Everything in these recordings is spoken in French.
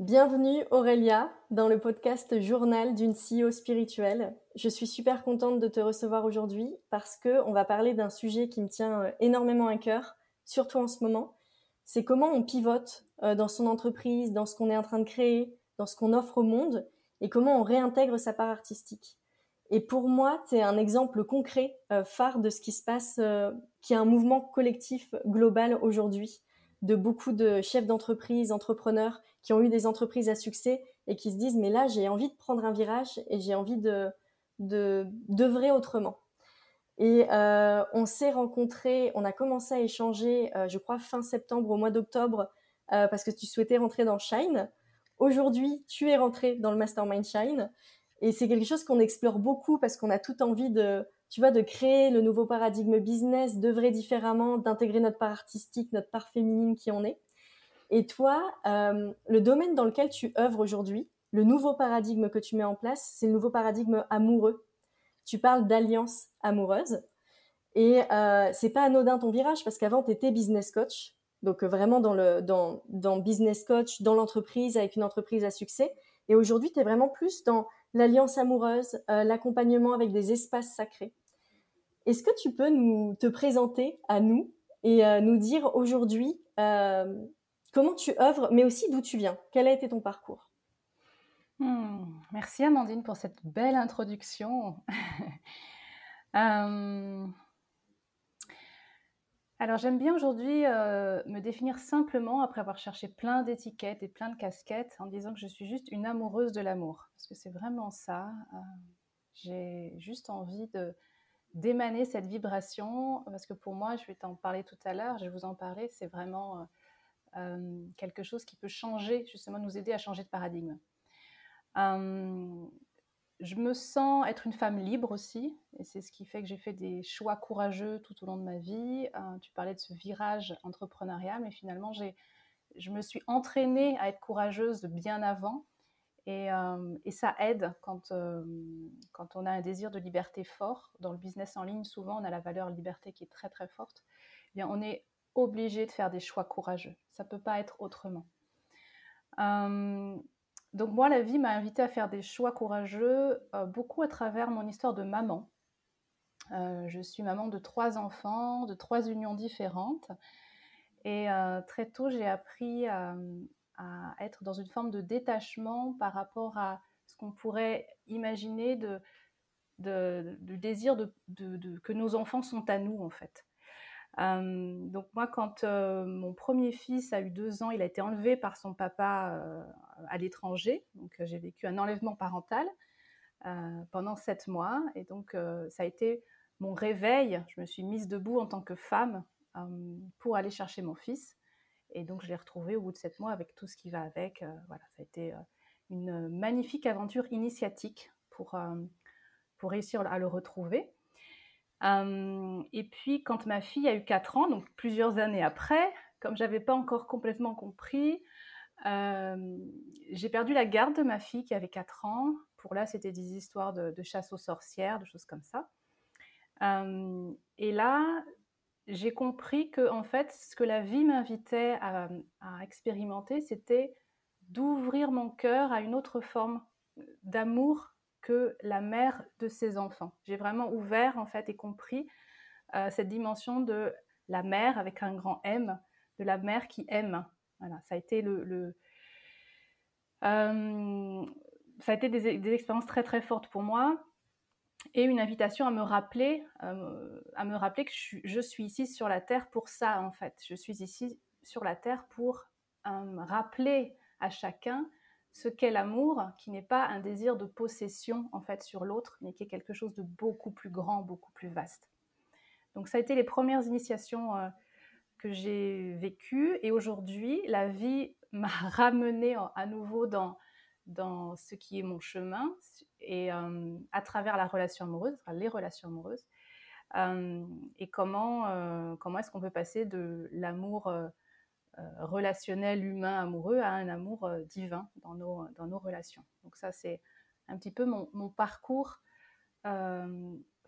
Bienvenue Aurélia dans le podcast Journal d'une CEO spirituelle. Je suis super contente de te recevoir aujourd'hui parce que on va parler d'un sujet qui me tient euh, énormément à cœur, surtout en ce moment. C'est comment on pivote euh, dans son entreprise, dans ce qu'on est en train de créer, dans ce qu'on offre au monde et comment on réintègre sa part artistique. Et pour moi, c'est un exemple concret, euh, phare de ce qui se passe, qui est un mouvement collectif global aujourd'hui de beaucoup de chefs d'entreprise, entrepreneurs qui ont eu des entreprises à succès et qui se disent mais là j'ai envie de prendre un virage et j'ai envie de d'œuvrer autrement. Et euh, on s'est rencontrés, on a commencé à échanger, euh, je crois fin septembre au mois d'octobre, euh, parce que tu souhaitais rentrer dans Shine. Aujourd'hui, tu es rentré dans le Mastermind Shine, et c'est quelque chose qu'on explore beaucoup parce qu'on a tout envie de tu vois, de créer le nouveau paradigme business, d'œuvrer différemment, d'intégrer notre part artistique, notre part féminine qui en est. Et toi, euh, le domaine dans lequel tu œuvres aujourd'hui, le nouveau paradigme que tu mets en place, c'est le nouveau paradigme amoureux. Tu parles d'alliance amoureuse. Et euh, c'est pas anodin ton virage parce qu'avant, tu étais business coach. Donc euh, vraiment dans le dans, dans business coach, dans l'entreprise, avec une entreprise à succès. Et aujourd'hui, tu es vraiment plus dans l'alliance amoureuse, euh, l'accompagnement avec des espaces sacrés. Est-ce que tu peux nous te présenter à nous et euh, nous dire aujourd'hui euh, comment tu œuvres, mais aussi d'où tu viens Quel a été ton parcours? Hmm, Merci Amandine pour cette belle introduction. Euh, alors j'aime bien aujourd'hui me définir simplement après avoir cherché plein d'étiquettes et plein de casquettes en disant que je suis juste une amoureuse de l'amour. Parce que c'est vraiment ça. J'ai juste envie de d'émaner cette vibration, parce que pour moi, je vais t'en parler tout à l'heure, je vais vous en parler, c'est vraiment euh, euh, quelque chose qui peut changer, justement nous aider à changer de paradigme. Euh, je me sens être une femme libre aussi, et c'est ce qui fait que j'ai fait des choix courageux tout au long de ma vie. tu parlais de ce virage entrepreneurial, mais finalement, je me suis entraînée à être courageuse bien avant. Euh, et, ça aide quand, euh, quand on a un désir de liberté fort. Dans le business en ligne, souvent, on a la valeur liberté qui est très très forte. Eh bien, on est obligé de faire des choix courageux. Ça peut pas être autrement. Euh, donc moi, la vie m'a invité à faire des choix courageux, beaucoup à travers mon histoire de maman. je suis maman de trois enfants, de trois unions différentes. Et très tôt, j'ai appris à être dans une forme de détachement par rapport à ce qu'on pourrait imaginer de, du désir que nos enfants sont à nous, en fait. Donc moi, quand mon premier fils a eu deux ans, il a été enlevé par son papa à l'étranger. Donc j'ai vécu un enlèvement parental pendant sept mois. Et donc ça a été mon réveil. Je me suis mise debout en tant que femme pour aller chercher mon fils. Et donc, je l'ai retrouvé au bout de sept mois avec tout ce qui va avec. Voilà, ça a été une magnifique aventure initiatique pour, pour réussir à le retrouver. Et puis, quand ma fille a eu 4 ans, donc plusieurs années après, comme j'avais pas encore complètement compris, j'ai perdu la garde de ma fille qui avait 4 ans. Pour là, c'était des histoires de, chasse aux sorcières, de choses comme ça. et là, j'ai compris que en fait, ce que la vie m'invitait à, expérimenter, c'était d'ouvrir mon cœur à une autre forme d'amour que la mère de ses enfants. J'ai vraiment ouvert en fait et compris euh, cette dimension de la mère avec un grand M, de la mère qui aime. Voilà, ça a été le, euh, ça a été des, expériences très très fortes pour moi et une invitation à me rappeler, euh, à me rappeler que je, suis ici sur la terre pour ça en fait. Je suis ici sur la terre pour rappeler à chacun ce qu'est l'amour, qui n'est pas un désir de possession en fait sur l'autre, mais qui est quelque chose de beaucoup plus grand, beaucoup plus vaste. Donc ça a été les premières initiations euh, que j'ai vécues, et aujourd'hui la vie m'a ramené à nouveau dans dans ce qui est mon chemin et euh, à travers la relation amoureuse, les relations amoureuses, euh, et comment, comment est-ce qu'on peut passer de l'amour relationnel, humain, amoureux à un amour divin dans nos, dans nos relations. Donc ça, c'est un petit peu mon, mon parcours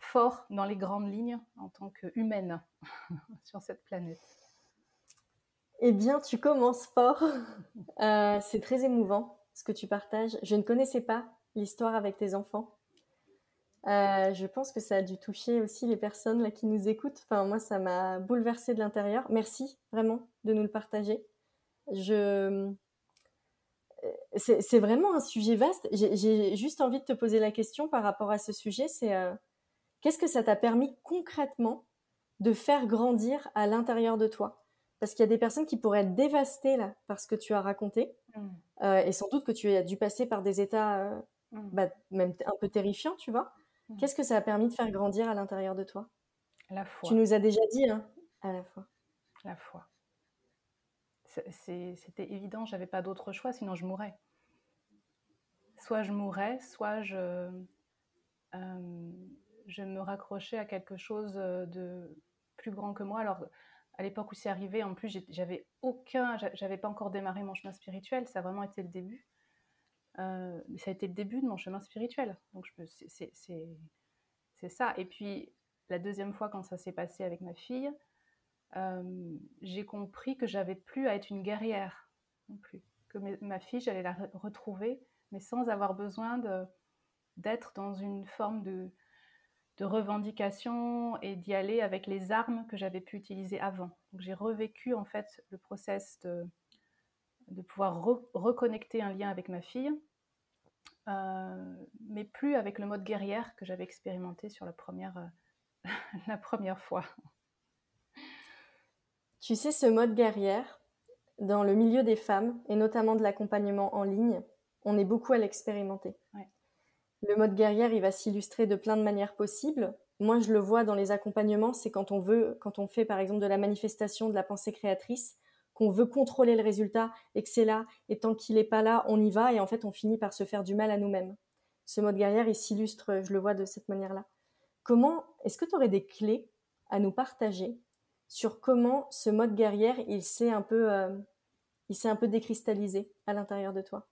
fort dans les grandes lignes en tant qu'humaine sur cette planète. Eh bien, tu commences fort. Euh, c'est très émouvant ce que tu partages. Je ne connaissais pas l'histoire avec tes enfants. Euh, je pense que ça a dû toucher aussi les personnes là qui nous écoutent. Enfin, moi, ça m'a bouleversé de l'intérieur. Merci vraiment de nous le partager. Je... Euh, c'est vraiment un sujet vaste. J'ai juste envie de te poser la question par rapport à ce sujet. C'est qu'est-ce que ça t'a permis concrètement de faire grandir à l'intérieur de toi? Parce qu'il y a des personnes qui pourraient être dévastées là par ce que tu as raconté. Mmh. Euh, et sans doute que tu as dû passer par des états euh, mmh. bah, même un peu terrifiants, tu vois. Mmh. Qu'est-ce que ça a permis de faire grandir à l'intérieur de toi? La foi. Tu nous as déjà dit, hein, à la foi. La foi. C'était évident, j'avais pas d'autre choix, sinon je mourrais. Soit je mourrais, soit je, euh, je me raccrochais à quelque chose de plus grand que moi. Alors, à l'époque où c'est arrivé, en plus, j'avais aucun, j'avais pas encore démarré mon chemin spirituel. Ça a vraiment été le début. Euh, ça a été le début de mon chemin spirituel. Donc, c'est ça. Et puis, la deuxième fois, quand ça s'est passé avec ma fille, euh, j'ai compris que j'avais plus à être une guerrière non plus. Que ma fille, j'allais la retrouver, mais sans avoir besoin d'être dans une forme de, de revendication et d'y aller avec les armes que j'avais pu utiliser avant. Donc j'ai revécu en fait le process de, de pouvoir reconnecter un lien avec ma fille, euh, mais plus avec le mode guerrière que j'avais expérimenté sur la première, euh, la première fois. Tu sais, ce mode guerrière, dans le milieu des femmes, et notamment de l'accompagnement en ligne, on est beaucoup à l'expérimenter. Le mode guerrière, il va s'illustrer de plein de manières possibles. Moi, je le vois dans les accompagnements, c'est quand on veut, quand on fait par exemple de la manifestation de la pensée créatrice, qu'on veut contrôler le résultat et que c'est là, et tant qu'il n'est pas là, on y va, et en fait, on finit par se faire du mal à nous-mêmes. Ce mode guerrière, il s'illustre, je le vois de cette manière-là. Comment, est-ce que tu aurais des clés à nous partager sur comment ce mode guerrière, il s'est un peu, euh, il s'est un peu décristallisé à l'intérieur de toi?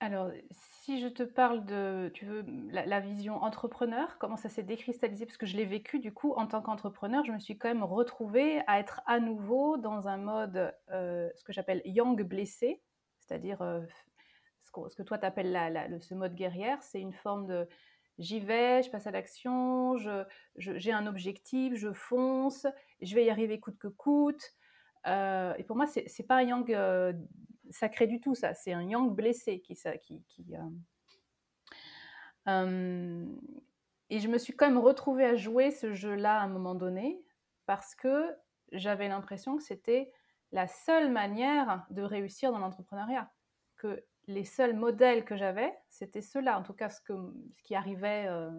Alors, si je te parle de, tu veux, la, vision entrepreneur, comment ça s'est décristallisé, parce que je l'ai vécu du coup en tant qu'entrepreneur, je me suis quand même retrouvée à être à nouveau dans un mode, euh, ce que j'appelle yang blessé, c'est-à-dire euh, ce, que, toi tu appelles ce mode guerrière, c'est une forme de j'y vais, je passe à l'action, j'ai un objectif, je fonce, je vais y arriver coûte que coûte. Euh, et pour moi, c'est pas un yang sacré du tout, ça. C'est un yang blessé qui. qui, qui euh, euh, et je me suis quand même retrouvée à jouer ce jeu-là à un moment donné parce que j'avais l'impression que c'était la seule manière de réussir dans l'entrepreneuriat. Que les seuls modèles que j'avais, c'était ceux-là. En tout cas, ce, que, ce qui arrivait euh,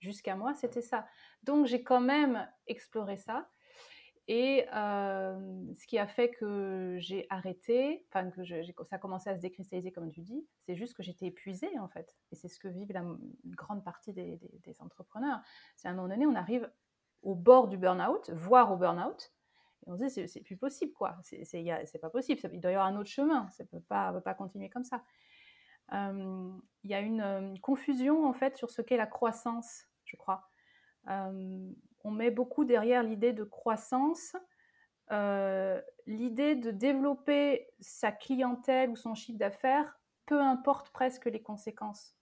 jusqu'à moi, c'était ça. Donc j'ai quand même exploré ça. Et ce qui a fait que j'ai arrêté, enfin que ça a commencé à se décristalliser comme tu dis, c'est juste que j'étais épuisée en fait. Et c'est ce que vivent la grande partie des, entrepreneurs. C'est à un moment donné, on arrive au bord du burn-out, voire au burn-out, et on se dit c'est plus possible quoi. C'est pas possible. il doit y avoir un autre chemin. Ça peut pas, peut pas continuer comme ça. Il y a une, confusion en fait sur ce qu'est la croissance, je crois on met beaucoup derrière l'idée de croissance, euh, l'idée de développer sa clientèle ou son chiffre d'affaires, peu importe presque les conséquences.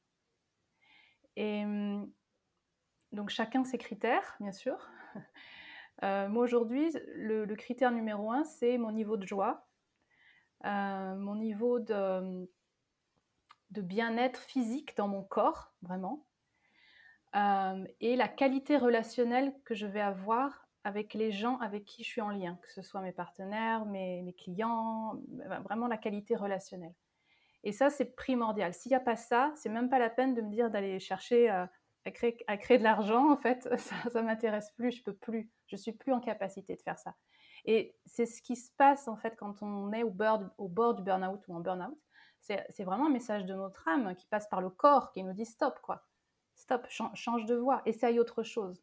Et hum, donc chacun ses critères, bien sûr. Euh, moi aujourd'hui, le, critère numéro un, c'est mon niveau de joie, euh, mon niveau de, de bien-être physique dans mon corps, vraiment. Euh, et la qualité relationnelle que je vais avoir avec les gens avec qui je suis en lien, que ce soit mes partenaires, mes, clients, vraiment la qualité relationnelle. Et ça, c'est primordial. S'il n'y a pas ça, c'est même pas la peine de me dire d'aller chercher euh, à, créer, à, créer, de l'argent. En fait, ça, ne m'intéresse plus. Je peux plus. Je suis plus en capacité de faire ça. Et c'est ce qui se passe en fait quand on est au bord, au bord du burn-out ou en burn-out. C'est vraiment un message de notre âme qui passe par le corps qui nous dit stop quoi stop, change de voie, essaye autre chose.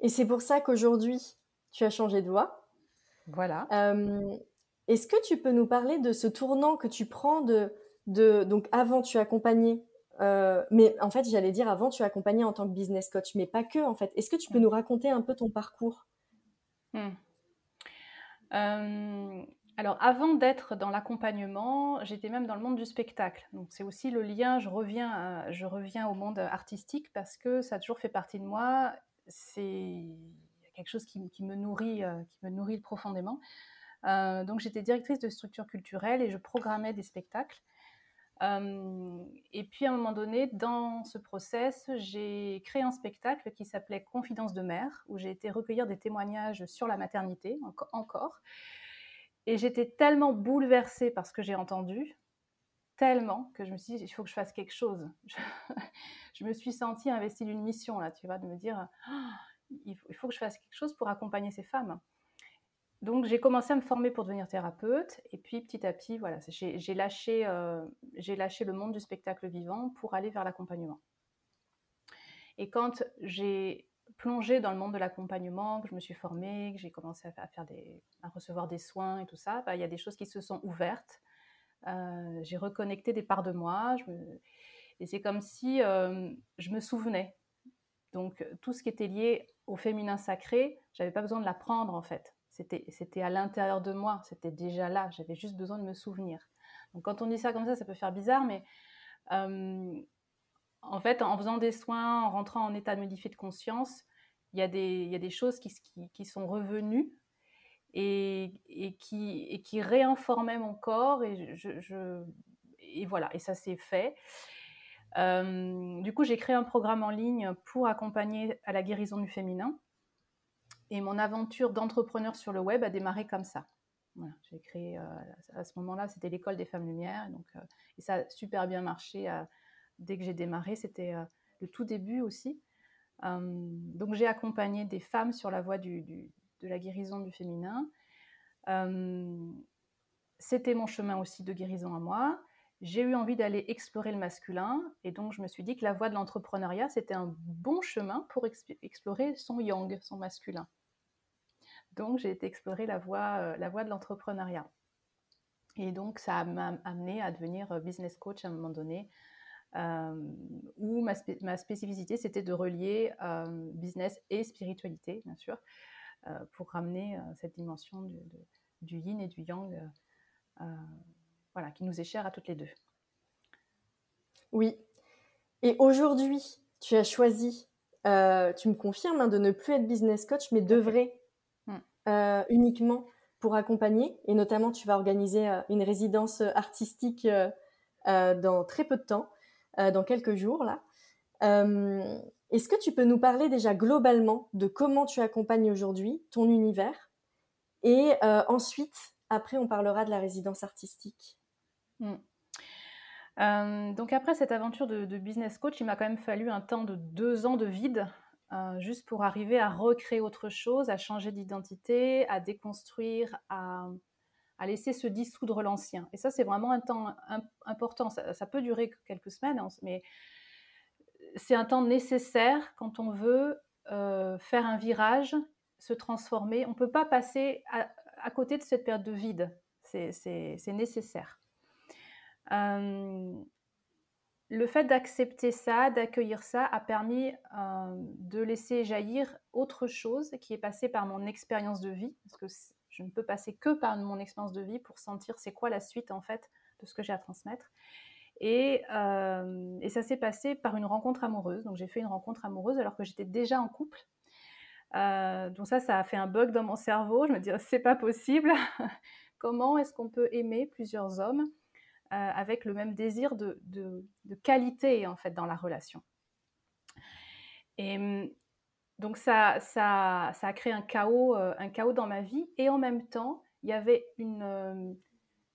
Et c'est pour ça qu'aujourd'hui, tu as changé de voie. Voilà. Euh, est-ce que tu peux nous parler de ce tournant que tu prends de, de donc avant tu accompagnais, euh, mais en fait j'allais dire avant tu accompagnais en tant que business coach, mais pas que en fait. Est-ce que tu peux nous raconter un peu ton parcours? Hmm. Euh, alors, avant d'être dans l'accompagnement, j'étais même dans le monde du spectacle. Donc, c'est aussi le lien, je reviens, je reviens au monde artistique parce que ça a toujours fait partie de moi. C'est quelque chose qui, me nourrit, euh, qui me nourrit profondément. Euh, donc, j'étais directrice de structure culturelle et je programmais des spectacles. Euh, et puis, à un moment donné, dans ce process, j'ai créé un spectacle qui s'appelait Confidence de mère, où j'ai été recueillir des témoignages sur la maternité, encore. Et j'étais tellement bouleversée par ce que j'ai entendu, tellement que je me suis dit, il faut que je fasse quelque chose. Je, me suis sentie investie d'une mission, là, tu vois, de me dire, il, faut, que je fasse quelque chose pour accompagner ces femmes. Donc j'ai commencé à me former pour devenir thérapeute, et puis petit à petit, voilà, j'ai lâché, euh, lâché le monde du spectacle vivant pour aller vers l'accompagnement. Et quand j'ai plongé dans le monde de l'accompagnement, que je me suis formée, que j'ai commencé à, faire des, à recevoir des soins et tout ça, bah, il y a des choses qui se sont ouvertes. Euh, j'ai reconnecté des parts de moi. Et c'est comme si euh, je me souvenais. Donc tout ce qui était lié au féminin sacré, j'avais pas besoin de l'apprendre en fait. C'était, c'était à l'intérieur de moi, c'était déjà là. J'avais juste besoin de me souvenir. Donc quand on dit ça comme ça, ça peut faire bizarre, mais euh, en fait, en faisant des soins, en rentrant en état modifié de conscience, il y a des, choses qui, sont revenues et, qui, et qui réinformaient mon corps. Et, voilà, et ça s'est fait. Euh, du coup, j'ai créé un programme en ligne pour accompagner à la guérison du féminin. Et mon aventure d'entrepreneur sur le web a démarré comme ça. J'ai créé, euh, à ce moment-là, c'était l'école des femmes lumière. Donc, euh, et ça a super bien marché dès que j'ai démarré. C'était le tout début aussi. donc, j'ai accompagné des femmes sur la voie de la guérison du féminin. c'était mon chemin aussi de guérison à moi j'ai eu envie d'aller explorer le masculin et donc je me suis dit que la voie de l'entrepreneuriat, c'était un bon chemin pour explorer son yang, son masculin. Donc j'ai été explorer la voie, euh, la voie de l'entrepreneuriat. Et donc ça m'a amené à devenir euh, business coach à un moment donné, euh, où ma, ma spécificité, c'était de relier business et spiritualité, bien sûr, pour ramener cette dimension du, du, yin et du yang voilà, qui nous est cher à toutes les deux. Oui. Et aujourd'hui, tu as choisi, euh, tu me confirmes, hein, de ne plus être business coach, mais d'œuvrer hmm. euh, uniquement pour accompagner. Et notamment, tu vas organiser euh, une résidence artistique dans très peu de temps, dans quelques jours là. Est-ce que tu peux nous parler déjà globalement de comment tu accompagnes aujourd'hui ton univers? Et ensuite, après, on parlera de la résidence artistique. Mm. Euh, donc après cette aventure de, business coach, il m'a quand même fallu un temps de deux ans de vide, euh, juste pour arriver à recréer autre chose, à changer d'identité, à déconstruire, à, laisser se dissoudre l'ancien. Et ça, c'est vraiment un temps important. Ça, peut durer quelques semaines, hein, mais c'est un temps nécessaire quand on veut euh, faire un virage, se transformer. On ne peut pas passer à côté de cette période de vide. C'est nécessaire. Euh, le fait d'accepter ça, d'accueillir ça, a permis euh, de laisser jaillir autre chose qui est passée par mon expérience de vie, parce que je ne peux passer que par mon expérience de vie pour sentir c'est quoi la suite en fait de ce que j'ai à transmettre. Et, euh, et ça s'est passé par une rencontre amoureuse. Donc j'ai fait une rencontre amoureuse alors que j'étais déjà en couple. donc ça, ça a fait un bug dans mon cerveau. Je me disais c'est pas possible. Comment est-ce qu'on peut aimer plusieurs hommes euh, avec le même désir de, qualité en fait dans la relation? Hum, donc ça, ça, a créé un chaos, euh, un chaos dans ma vie et en même temps, il y avait une, euh,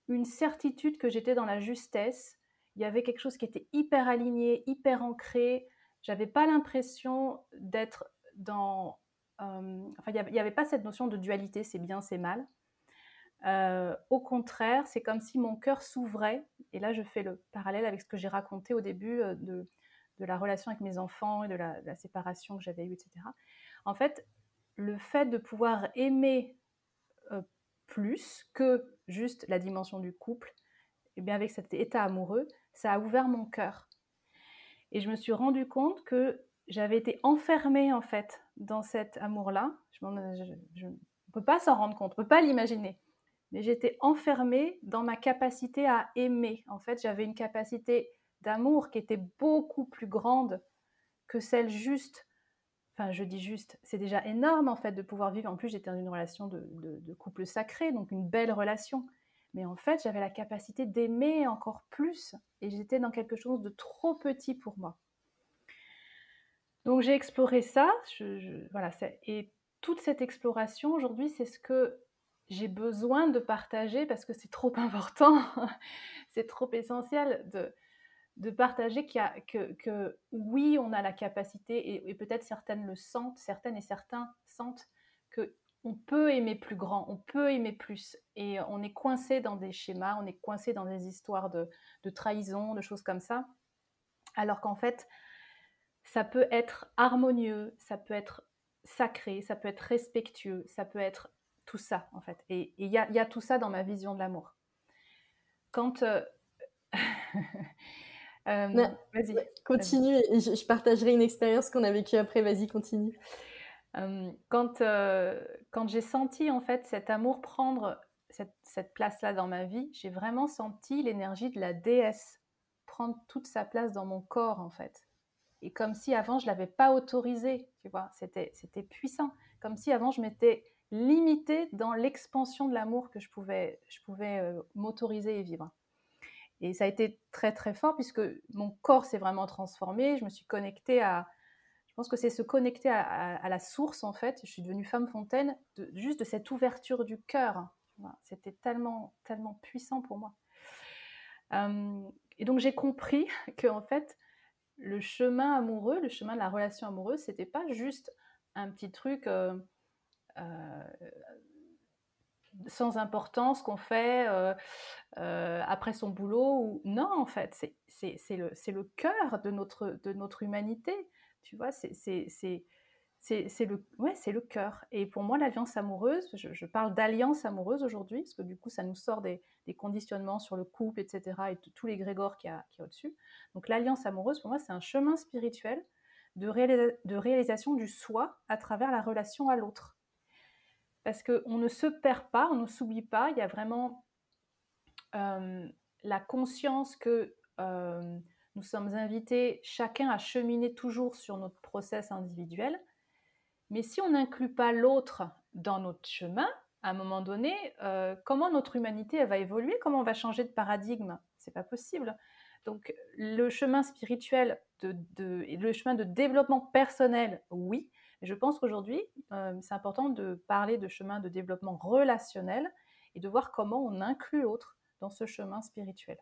une certitude que j'étais dans la justesse. Il y avait quelque chose qui était hyper aligné, hyper ancré. J'avais pas l'impression d'être dans. enfin, il n'y avait pas cette notion de dualité, c'est bien, c'est mal. Euh, au contraire, c'est comme si mon cœur s'ouvrait. Et là, je fais le parallèle avec ce que j'ai raconté au début euh, de, la relation avec mes enfants et de la, séparation que j'avais eue, etc. En fait, le fait de pouvoir aimer euh, plus que juste la dimension du couple, et eh bien avec cet état amoureux, ça a ouvert mon cœur. Et je me suis rendu compte que j'avais été enfermée en fait dans cet amour-là. Je, On peut pas s'en rendre compte, on peut pas l'imaginer. Mais j'étais enfermée dans ma capacité à aimer. En fait, j'avais une capacité d'amour qui était beaucoup plus grande que celle juste. Enfin, je dis juste, c'est déjà énorme en fait de pouvoir vivre. En plus, j'étais dans une relation de, couple sacré, donc une belle relation. Mais en fait, j'avais la capacité d'aimer encore plus et j'étais dans quelque chose de trop petit pour moi. Donc j'ai exploré ça, voilà, et toute cette exploration aujourd'hui, c'est ce que j'ai besoin de partager parce que c'est trop important, c'est trop essentiel de, de partager qu'il a, que, que, oui, on a la capacité, et, peut-être certaines le sentent, certaines et certains sentent que on peut aimer plus grand, on peut aimer plus. Et on est coincé dans des schémas, on est coincé dans des histoires de, de trahison, de choses comme ça. Alors qu'en fait, ça peut être harmonieux, ça peut être sacré, ça peut être respectueux, ça peut être tout ça, en fait. Et il y, y a, tout ça dans ma vision de l'amour. Quand... Euh, euh, vas-y. Continue, je, je, partagerai une expérience qu'on a vécue après, vas-y, continue. Euh, quand, quand j'ai senti, en fait, cet amour prendre cette, cette place-là dans ma vie, j'ai vraiment senti l'énergie de la déesse prendre toute sa place dans mon corps, en fait et comme si avant je l'avais pas autorisé, tu vois, c'était c'était puissant, comme si avant je m'étais limitée dans l'expansion de l'amour que je pouvais je pouvais euh, m'autoriser et vivre. Et ça a été très très fort puisque mon corps s'est vraiment transformé, je me suis connectée à je pense que c'est se connecter à, la source en fait. Je suis devenue femme fontaine juste de cette ouverture du cœur. C'était tellement tellement puissant pour moi. Euh, et donc j'ai compris que en fait le chemin amoureux, le chemin de la relation amoureuse, c'était pas juste un petit truc euh, euh, sans importance qu'on fait euh, après son boulot. Ou... Non, en fait, c'est le, le cœur de notre, de notre humanité. Tu vois, c'est le, ouais, le cœur. Et pour moi, l'alliance amoureuse, je, parle d'alliance amoureuse aujourd'hui, parce que du coup, ça nous sort des, conditionnements sur le couple, etc., et tous les grégores qu'il y a, au-dessus. Donc l'alliance amoureuse, pour moi, c'est un chemin spirituel de, de réalisation du soi à travers la relation à l'autre. Parce qu'on ne se perd pas, on ne s'oublie pas, il y a vraiment euh, la conscience que euh, nous sommes invités chacun à cheminer toujours sur notre process individuel, mais si on n'inclut pas l'autre dans notre chemin, à un moment donné, euh, comment notre humanité va évoluer? Comment on va changer de paradigme? C'est pas possible. Donc le chemin spirituel, le chemin de développement personnel, oui. Je pense qu'aujourd'hui, euh, c'est important de parler de chemin de développement relationnel et de voir comment on inclut l'autre dans ce chemin spirituel.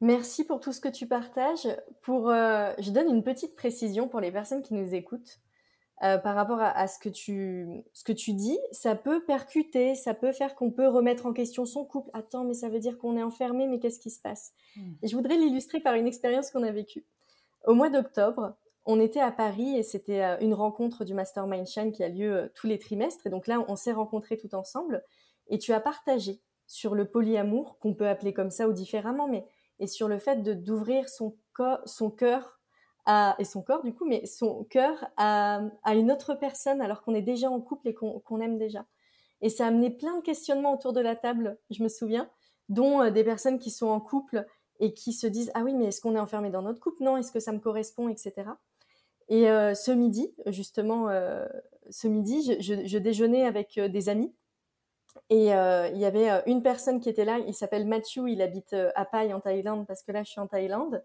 Merci pour tout ce que tu partages. Pour, euh, je donne une petite précision pour les personnes qui nous écoutent euh, par rapport à, ce, que tu, ce que tu dis. Ça peut percuter, ça peut faire qu'on peut remettre en question son couple. Attends, mais ça veut dire qu'on est enfermé, mais qu'est-ce qui se passe? Hmm. Et je voudrais l'illustrer par une expérience qu'on a vécue. Au mois d'octobre, on était à Paris et c'était euh, une rencontre du Mastermind Shine qui a lieu tous les trimestres. Et donc là, on s'est rencontrés tout ensemble. Et tu as partagé sur le polyamour, qu'on peut appeler comme ça ou différemment, mais et sur le fait de d'ouvrir son, cœur à, et son corps du coup, mais son cœur à, à une autre personne alors qu'on est déjà en couple et qu'on aime déjà. Et ça a amené plein de questionnements autour de la table, je me souviens, dont euh, des personnes qui sont en couple et qui se disent ah oui mais est-ce qu'on est enfermé dans notre couple? Non, est-ce que ça me correspond, etc. Et euh, ce midi, justement, euh, ce midi, je, je, je, déjeunais avec des amis et euh, il y avait euh, une personne qui était là, il s'appelle Matthew, il habite euh, à Pai en Thaïlande parce que là je suis en Thaïlande.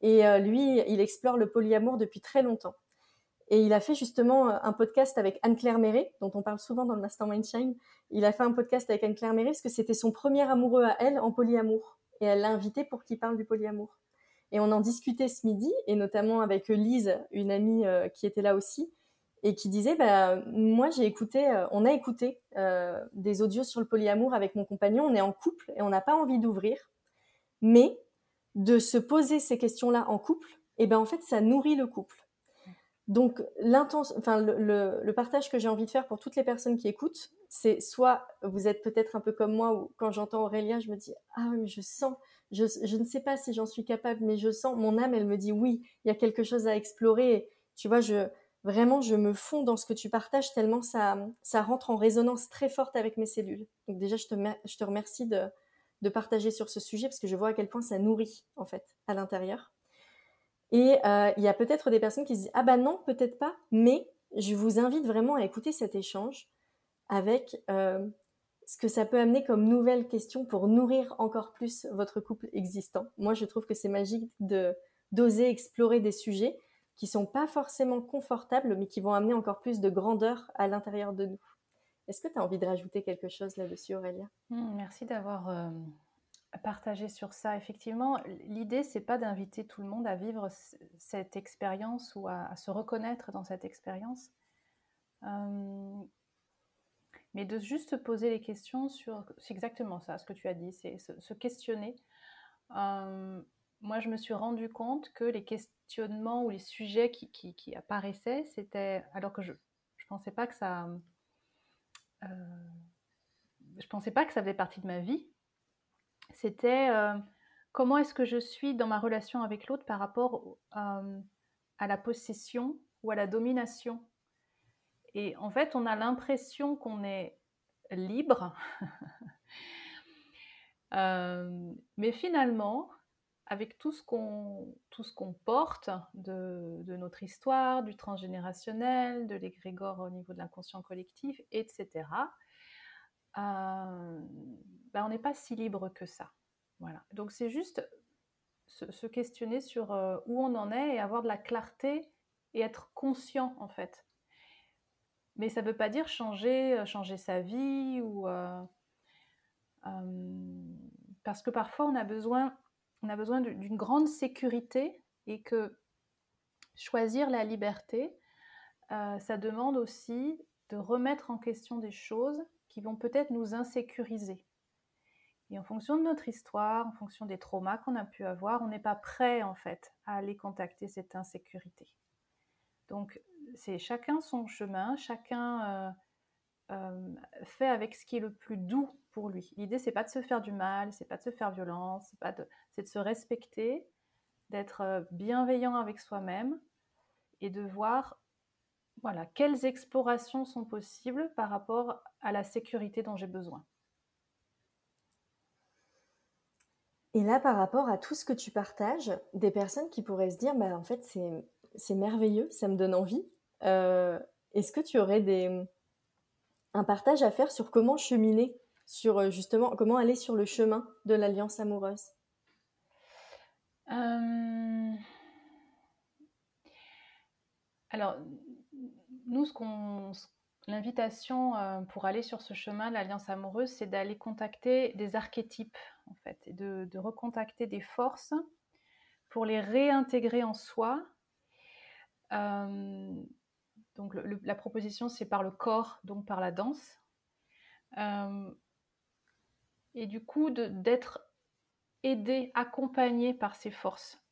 Et lui, il explore le polyamour depuis très longtemps. Et il a fait justement un podcast avec Anne-Claire Méret, dont on parle souvent dans le Mastermind Shine. Il a fait un podcast avec Anne-Claire Méret parce que c'était son premier amoureux à elle en polyamour. Et elle l'a invité pour qu'il parle du polyamour. Et on en discutait ce midi, et notamment avec Lise, une amie qui était là aussi et qui disait bah, moi j'ai écouté euh, on a écouté euh, des audios sur le polyamour avec mon compagnon on est en couple et on n'a pas envie d'ouvrir. Mais de se poser ces questions là en couple et ben en fait ça nourrit le couple. Donc le, partage que j'ai envie de faire pour toutes les personnes qui écoutent c'est soit vous êtes peut-être un peu comme moi ou quand j'entends Aurélia je me dis ah mais je sens je, ne sais pas si j'en suis capable mais je sens mon âme elle me dit oui il y a quelque chose à explorer tu vois je vraiment, je me fonds dans ce que tu partages tellement ça, ça rentre en résonance très forte avec mes cellules. Donc déjà, je te, remercie de, partager sur ce sujet parce que je vois à quel point ça nourrit en fait à l'intérieur. Et euh, il y a peut-être des personnes qui se disent ah bah non peut-être pas, mais je vous invite vraiment à écouter cet échange avec euh, ce que ça peut amener comme nouvelle question pour nourrir encore plus votre couple existant. Moi je trouve que c'est magique de d'oser explorer des sujets qui sont pas forcément confortables mais qui vont amener encore plus de grandeur à l'intérieur de nous. Est-ce que tu as envie de rajouter quelque chose là-dessus, Aurélia? Mmh, Merci d'avoir euh, partagé sur ça. Effectivement, l'idée, c'est pas d'inviter tout le monde à vivre cette expérience ou à, se reconnaître dans cette expérience, euh, mais de juste poser les questions sur. C'est exactement ça, ce que tu as dit, c'est se, questionner. Moi, je me suis rendu compte que les questionnements ou les sujets qui, qui apparaissaient, c'était alors que je ne pensais pas que ça euh, je pensais pas que ça faisait partie de ma vie. C'était euh, comment est-ce que je suis dans ma relation avec l'autre par rapport euh, à la possession ou à la domination. Et en fait, on a l'impression qu'on est libre, mais finalement, avec tout ce qu'on porte de, notre histoire, du transgénérationnel, de l'égrégore au niveau de l'inconscient collectif, etc., euh, ben on n'est pas si libre que ça. Voilà. Donc c'est juste se, se, questionner sur euh, où on en est et avoir de la clarté et être conscient en fait. Mais ça ne veut pas dire changer, euh, changer sa vie ou parce que parfois on a besoin on a besoin d'une grande sécurité et que choisir la liberté, euh, ça demande aussi de remettre en question des choses qui vont peut-être nous insécuriser. Et en fonction de notre histoire, en fonction des traumas qu'on a pu avoir, on n'est pas prêt en fait à aller contacter cette insécurité. Donc c'est chacun son chemin, chacun euh, euh, fait avec ce qui est le plus doux pour lui. L'idée, c'est pas de se faire du mal, c'est pas de se faire violence, c'est pas de, c'est de se respecter, d'être euh, bienveillant avec soi-même et de voir, voilà, quelles explorations sont possibles par rapport à la sécurité dont j'ai besoin. Et là, par rapport à tout ce que tu partages, des personnes qui pourraient se dire, bah, en fait, c'est, merveilleux, ça me donne envie. Euh, est-ce que tu aurais des, un partage à faire sur comment cheminer, sur euh, justement comment aller sur le chemin de l'alliance amoureuse? Euh, Alors, nous, l'invitation pour aller sur ce chemin de l'alliance amoureuse, c'est d'aller contacter des archétypes, en fait, et de recontacter des forces pour les réintégrer en soi. Donc la proposition, c'est par le corps, donc par la danse. Euh, et du coup, d'être aidé, accompagné par ces forces.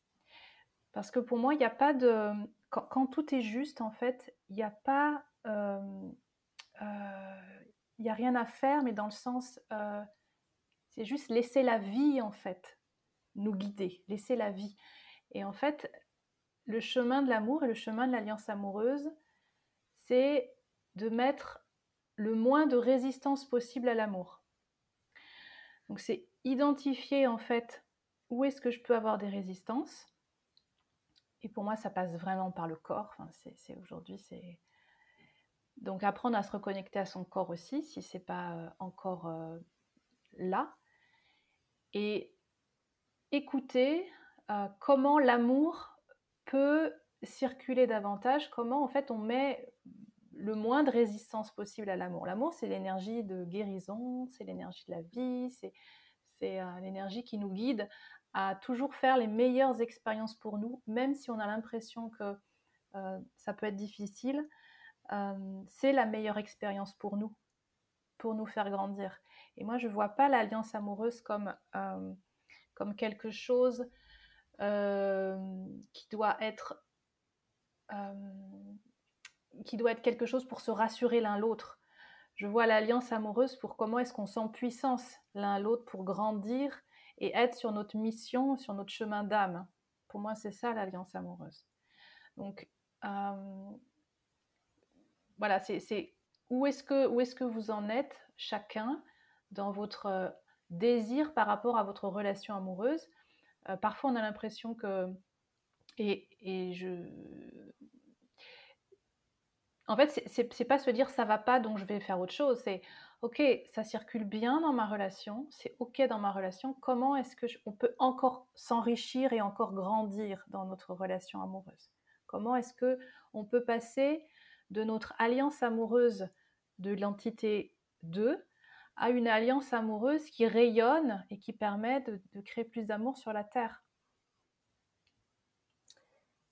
Parce que pour moi, il n'y a pas de... Quand, tout est juste, en fait, il n'y a pas... Euh, euh, il n'y a rien à faire, mais dans le sens... c'est juste laisser la vie, en fait, nous guider, laisser la vie. Et en fait, le chemin de l'amour et le chemin de l'alliance amoureuse, c'est de mettre le moins de résistance possible à l'amour. Donc c'est identifier en fait où est-ce que je peux avoir des résistances. Et pour moi, ça passe vraiment par le corps. C'est aujourd'hui, c'est donc apprendre à se reconnecter à son corps aussi, si c'est pas euh, encore euh, là, et écouter euh, comment l'amour peut circuler davantage, comment en fait on met le moins de résistance possible à l'amour. L'amour, c'est l'énergie de guérison, c'est l'énergie de la vie, c'est, euh, l'énergie qui nous guide à toujours faire les meilleures expériences pour nous, même si on a l'impression que euh, ça peut être difficile. Euh, c'est la meilleure expérience pour nous, pour nous faire grandir. Et moi, je ne vois pas l'alliance amoureuse comme, comme quelque chose qui doit être qui doit être quelque chose pour se rassurer l'un l'autre. Je vois l'alliance amoureuse pour comment est-ce qu'on sent puissance l'un l'autre pour grandir et être sur notre mission, sur notre chemin d'âme. Pour moi, c'est ça l'alliance amoureuse. Donc, euh, voilà, c'est où est-ce que, où est que vous en êtes chacun dans votre désir par rapport à votre relation amoureuse? Parfois, on a l'impression que, et, et je, en fait, c'est pas se dire ça va pas donc je vais faire autre chose. C'est ok, ça circule bien dans ma relation, c'est ok dans ma relation. Comment est-ce que on peut encore s'enrichir et encore grandir dans notre relation amoureuse? Comment est-ce que on peut passer de notre alliance amoureuse de l'entité 2 à une alliance amoureuse qui rayonne et qui permet de, créer plus d'amour sur la terre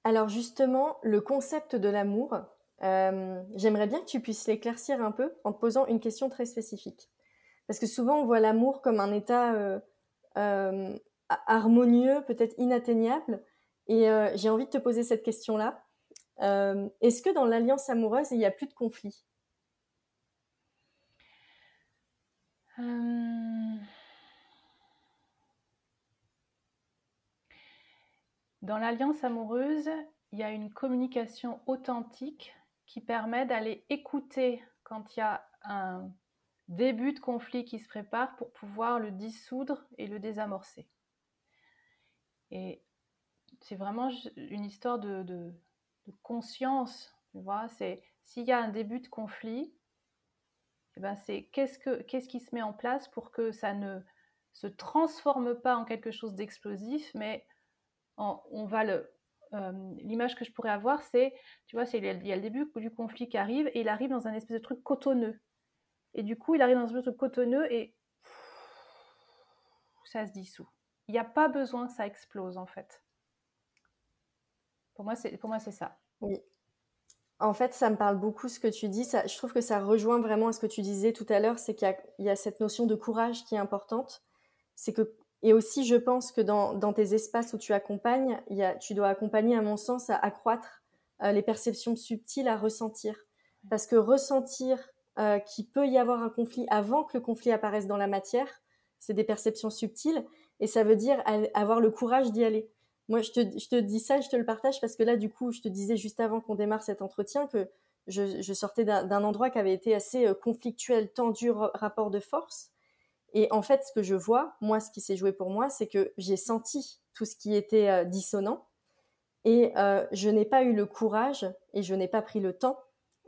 Alors justement, le concept de l'amour, euh, j'aimerais bien que tu puisses l'éclaircir un peu en te posant une question très spécifique. Parce que souvent, on voit l'amour comme un état euh, euh, harmonieux, peut-être inatteignable. Et j'ai envie de te poser cette question-là. Est-ce que dans l'alliance amoureuse, il n'y a plus de conflit Dans l'alliance amoureuse, il y a une communication authentique qui permet d'aller écouter quand il y a un début de conflit qui se prépare pour pouvoir le dissoudre et le désamorcer. Et c'est vraiment une histoire de, conscience, tu vois. C'est s'il y a un début de conflit, eh ben c'est qu'est-ce, que, qu'est-ce qui se met en place pour que ça ne se transforme pas en quelque chose d'explosif, mais on va le, euh, l'image que je pourrais avoir, c'est, tu vois, c'est il y a le début du conflit qui arrive et il arrive dans un espèce de truc cotonneux. Et du coup, il arrive dans un truc cotonneux et ça se dissout. Il n'y a pas besoin que ça explose en fait. Pour moi, c'est pour moi c'est ça. Oui. En fait, ça me parle beaucoup ce que tu dis. Ça, je trouve que ça rejoint vraiment à ce que tu disais tout à l'heure, c'est qu'il y, y, a cette notion de courage qui est importante. C'est que et aussi, je pense que dans, tes espaces où tu accompagnes, tu dois accompagner, à mon sens, à accroître euh, les perceptions subtiles à ressentir. Parce que ressentir euh, qu'il peut y avoir un conflit avant que le conflit apparaisse dans la matière, c'est des perceptions subtiles. Et ça veut dire avoir le courage d'y aller. Moi, je te, dis ça, je te le partage parce que là, du coup, je te disais juste avant qu'on démarre cet entretien que je, sortais d'un endroit qui avait été assez euh, conflictuel, tendu, rapport de force. Et en fait, ce que je vois, moi, ce qui s'est joué pour moi, c'est que j'ai senti tout ce qui était euh, dissonant et euh, je n'ai pas eu le courage et je n'ai pas pris le temps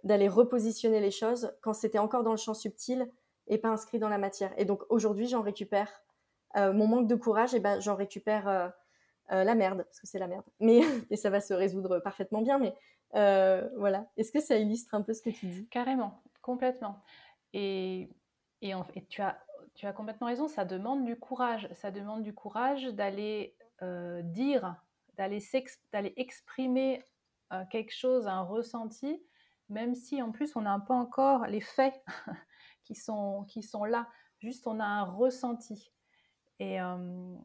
d'aller repositionner les choses quand c'était encore dans le champ subtil et pas inscrit dans la matière. Et donc aujourd'hui, j'en récupère mon manque de courage, et ben j'en récupère la merde parce que c'est la merde. Mais et ça va se résoudre parfaitement bien. Mais voilà, est-ce que ça illustre un peu ce que tu dis? Carrément, complètement. Et, et, tu as tu as complètement raison, ça demande du courage. Ça demande du courage d'aller euh, dire, d'aller, exprimer euh, quelque chose, un ressenti, même si en plus on n'a pas encore les faits qui, sont, qui sont là. Juste on a un ressenti. Et euh,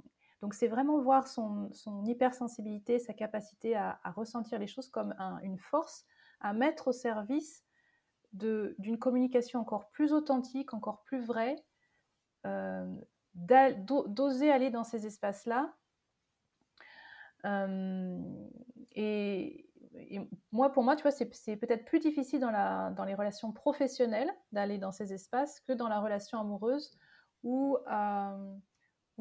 donc c'est vraiment voir son, hypersensibilité, sa capacité à, ressentir les choses comme une force, à mettre au service d'une communication encore plus authentique, encore plus vraie, euh, d'oser aller dans ces espaces-là. Euh, et, moi, pour moi, tu vois, c'est peut-être plus difficile dans, les relations professionnelles d'aller dans ces espaces que dans la relation amoureuse où,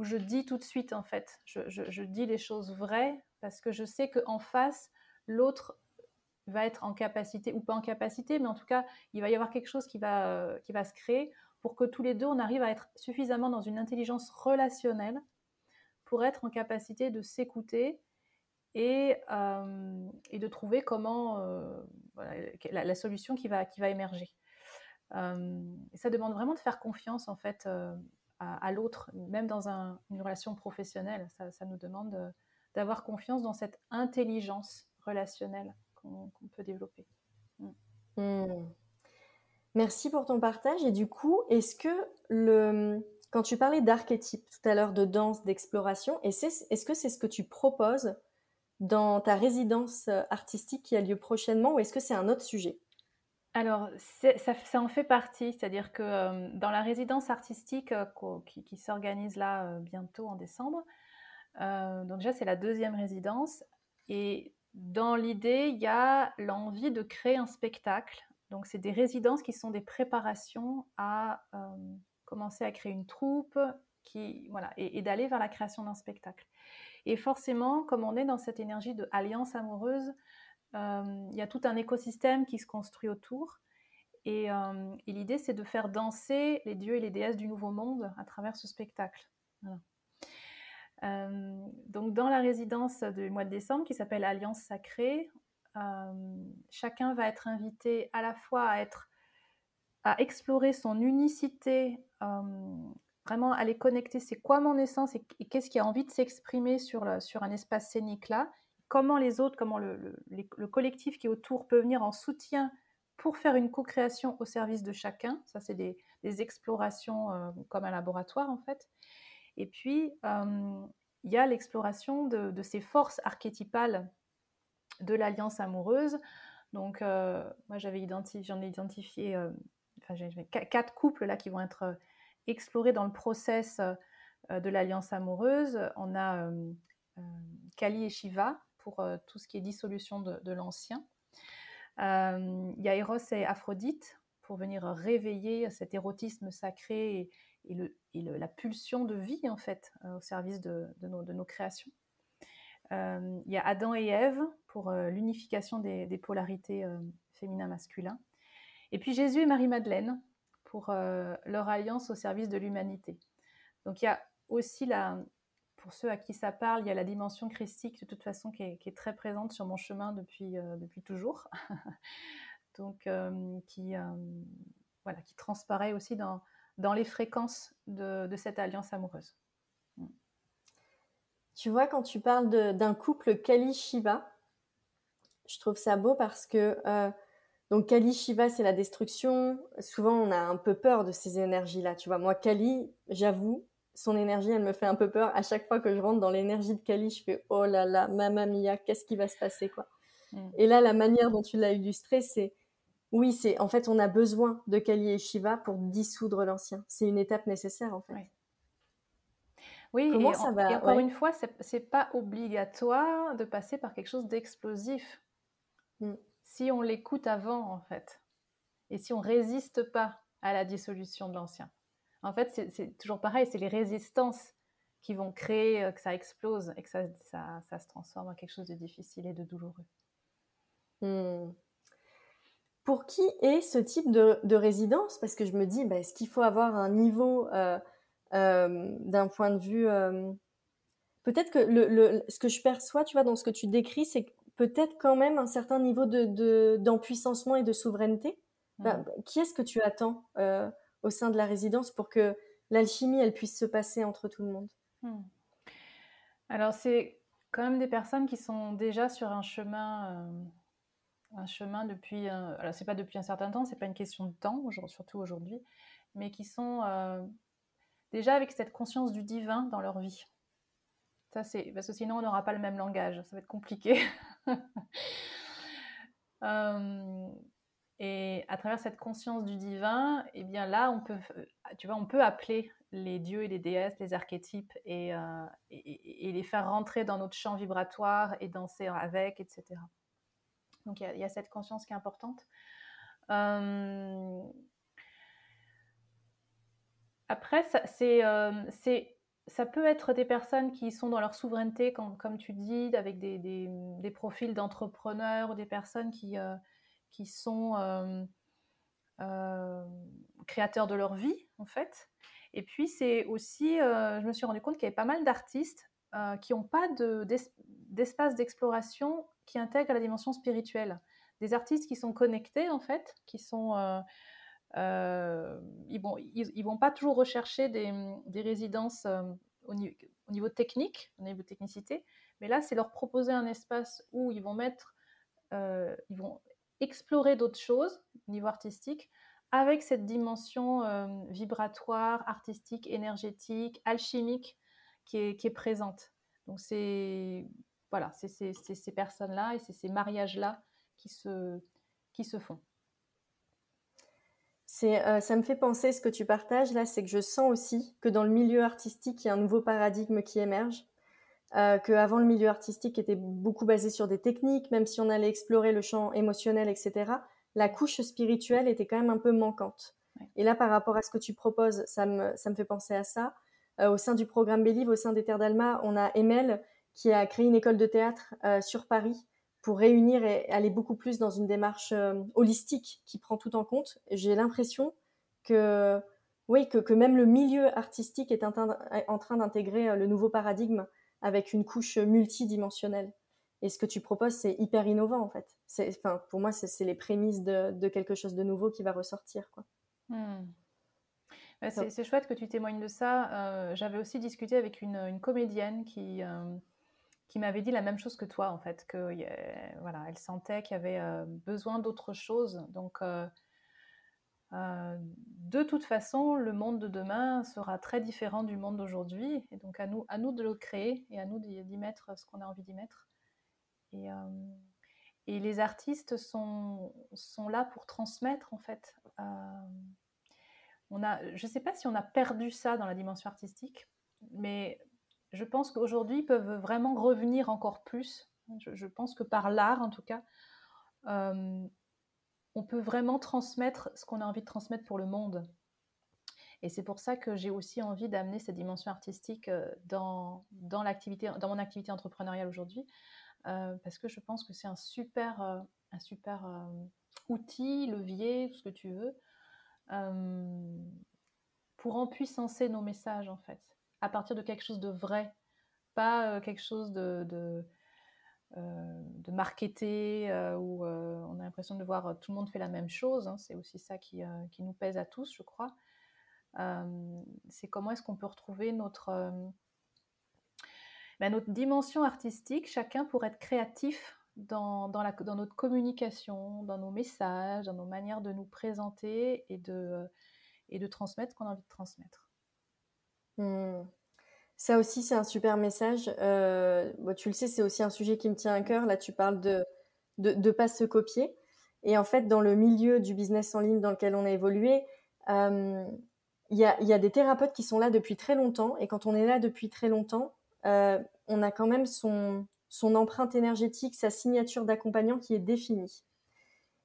où je dis tout de suite, en fait, je, dis les choses vraies parce que je sais qu'en face, l'autre va être en capacité, ou pas en capacité, mais en tout cas, il va y avoir quelque chose qui va, qui va se créer pour que tous les deux, on arrive à être suffisamment dans une intelligence relationnelle pour être en capacité de s'écouter et, euh, de trouver comment euh, la, solution qui va, qui va émerger. Euh, ça demande vraiment de faire confiance en fait à, l'autre, même dans une relation professionnelle. Ça, nous demande d'avoir confiance dans cette intelligence relationnelle qu'on peut développer. Mm. Mm. Merci pour ton partage. Et du coup, est-ce que le, quand tu parlais d'archétype tout à l'heure, de danse, d'exploration, est-ce que c'est ce que tu proposes dans ta résidence artistique qui a lieu prochainement ou est-ce que c'est un autre sujet? Alors, ça, en fait partie, c'est-à-dire que dans la résidence artistique qui, s'organise là bientôt en décembre, donc déjà c'est la deuxième résidence, et dans l'idée, il y a l'envie de créer un spectacle Donc, c'est des résidences qui sont des préparations à commencer à créer une troupe qui, voilà, et, d'aller vers la création d'un spectacle. Et forcément, comme on est dans cette énergie de alliance amoureuse, il y a tout un écosystème qui se construit autour. Et, l'idée, c'est de faire danser les dieux et les déesses du Nouveau Monde à travers ce spectacle. donc, dans la résidence du mois de décembre, qui s'appelle Alliance Sacrée, chacun va être invité à la fois à explorer son unicité, vraiment aller connecter c'est quoi mon essence et, qu'est-ce qui a envie de s'exprimer sur un espace scénique là, comment les autres, comment le, le, collectif qui est autour peut venir en soutien pour faire une co-création au service de chacun. Ça, c'est des, explorations euh, comme un laboratoire, en fait. Et puis, euh, il y a l'exploration de, ces forces archétypales de l'alliance amoureuse. Donc, euh, moi, j'avais identifié, j'en ai identifié, quatre couples là qui vont être explorés dans le process de l'alliance amoureuse. On a Kali et Shiva pour tout ce qui est dissolution de l'ancien. Euh, il y a Eros et Aphrodite pour venir réveiller cet érotisme sacré et, la pulsion de vie en fait euh, au service de, nos, créations. Euh, il y a Adam et Ève pour l'unification des, polarités féminin-masculin. Et puis Jésus et Marie-Madeleine pour leur alliance au service de l'humanité. Donc il y a aussi la, pour ceux à qui ça parle, il y a la dimension christique de toute façon qui est, très présente sur mon chemin depuis, euh, toujours. Donc, euh, qui, euh, qui transparaît aussi dans, les fréquences de, de cette alliance amoureuse. Mm. Tu vois, quand tu parles d'un couple Kali-Shiva, je trouve ça beau parce que donc Kali-Shiva, c'est la destruction. Souvent, on a un peu peur de ces énergies-là. Tu vois, moi, Kali, j'avoue, son énergie, elle me fait un peu peur. À chaque fois que je rentre dans l'énergie de Kali, je fais oh là là, mamma mia, qu'est-ce qui va se passer quoi mm. Et là, la manière dont tu l'as illustré, c'est oui, c'est en fait on a besoin de Kali et Shiva pour dissoudre l'ancien. C'est une étape nécessaire en fait. Oui. Comment ça va encore une fois, c'est pas obligatoire de passer par quelque chose d'explosif. Mm. Si on l'écoute avant en fait, et si on résiste pas à la dissolution de l'ancien. En fait, c'est toujours pareil, c'est les résistances qui vont créer euh, que ça explose et que ça, se transforme en quelque chose de difficile et de douloureux. Hmm. Pour qui est ce type de, résidence? Parce que je me dis, bah, est-ce qu'il faut avoir un niveau euh, euh, d'un point de vue... peut-être que ce que je perçois, tu vois, dans ce que tu décris, c'est peut-être quand même un certain niveau d'empuissancement de, et de souveraineté? Bah, mmh. qui est-ce que tu attends au sein de la résidence pour que l'alchimie, elle puisse se passer entre tout le monde hmm. Alors, c'est quand même des personnes qui sont déjà sur un chemin, euh, un chemin depuis, euh, alors c'est pas depuis un certain temps, c'est pas une question de temps, surtout aujourd'hui, mais qui sont euh, déjà avec cette conscience du divin dans leur vie. Ça, c'est parce que sinon on n'aura pas le même langage, ça va être compliqué. Et à travers cette conscience du divin, eh bien là, on peut, euh, tu vois, on peut appeler les dieux et les déesses, les archétypes, et, euh, les faire rentrer dans notre champ vibratoire et danser avec, etc. Donc il y, a cette conscience qui est importante. Euh, après, ça, c'est, ça peut être des personnes qui sont dans leur souveraineté, comme, tu dis, avec des, des profils d'entrepreneurs ou des personnes qui qui sont euh, euh, créateurs de leur vie, en fait. Et puis, c'est aussi, euh, je me suis rendu compte qu'il y avait pas mal d'artistes qui n'ont pas d'espace d'exploration qui intègre la dimension spirituelle. Des artistes qui sont connectés, en fait, qui sont... ils, vont, ils, vont pas toujours rechercher des, des résidences au, niveau, au, niveau, technique, au niveau technicité, mais là, c'est leur proposer un espace où ils vont mettre, ils vont explorer d'autres choses au niveau artistique avec cette dimension euh, vibratoire, artistique, énergétique, alchimique qui est, présente. Donc c'est voilà, c'est ces personnes-là et c'est ces mariages-là qui se, qui se font. Euh, ça me fait penser ce que tu partages là, c'est que je sens aussi que dans le milieu artistique, il y a un nouveau paradigme qui émerge euh, qu'avant le milieu artistique était beaucoup basé sur des techniques, même si on allait explorer le champ émotionnel, etc. la couche spirituelle était quand même un peu manquante. Et là, par rapport à ce que tu proposes, ça me, ça me fait penser à ça. au sein du programme Bélive, au sein des Terres d'Alma, on a Emel qui a créé une école de théâtre sur Paris pour réunir et aller beaucoup plus dans une démarche holistique qui prend tout en compte. J'ai l'impression que oui, que, même le milieu artistique est en train d'intégrer euh, le nouveau paradigme avec une couche multidimensionnelle. Et ce que tu proposes, c'est hyper innovant en fait. Enfin, pour moi, c'est les prémices de, quelque chose de nouveau qui va ressortir. Quoi. Hmm. c'est chouette que tu témoignes de ça. Euh, j'avais aussi discuté avec une, comédienne qui, euh, qui m'avait dit la même chose que toi, en fait, que voilà, elle sentait qu'il y avait besoin d'autre chose. Donc, euh, de toute façon, le monde de demain sera très différent du monde d'aujourd'hui. Et donc, à nous, à nous de le créer et à nous d'y mettre ce qu'on a envie d'y mettre. Et, euh, et, les artistes sont, sont là pour transmettre, en fait. Euh, on a, je ne sais pas si on a perdu ça dans la dimension artistique, mais je pense qu'aujourd'hui, ils peuvent vraiment revenir encore plus. Je pense que par l'art, en tout cas, on peut vraiment transmettre ce qu'on a envie de transmettre pour le monde. Et c'est pour ça que j'ai aussi envie d'amener cette dimension artistique euh, dans, mon activité entrepreneuriale aujourd'hui, euh, parce que je pense que c'est un super, euh, outil, levier, tout ce que tu veux, pour empuissancer nos messages, en fait, à partir de quelque chose de vrai, pas quelque chose de de marketer euh, où euh, on a l'impression de voir tout le monde fait la même chose. Hein. c'est aussi ça qui, nous pèse à tous, je crois. c'est comment est-ce qu'on peut retrouver notre, ben, notre dimension artistique, chacun pour être créatif dans, dans, notre communication, dans nos messages, dans nos manières de nous présenter et de, et de transmettre ce qu'on a envie de transmettre. Mmh. Ça aussi, c'est un super message. Euh, tu le sais, c'est aussi un sujet qui me tient à cœur. Là, tu parles de ne de, pas se copier. Et en fait, dans le milieu du business en ligne dans lequel on a évolué, euh, il y, a, des thérapeutes qui sont là depuis très longtemps. Et quand on est là depuis très longtemps, euh, on a quand même son empreinte énergétique, sa signature d'accompagnant qui est définie.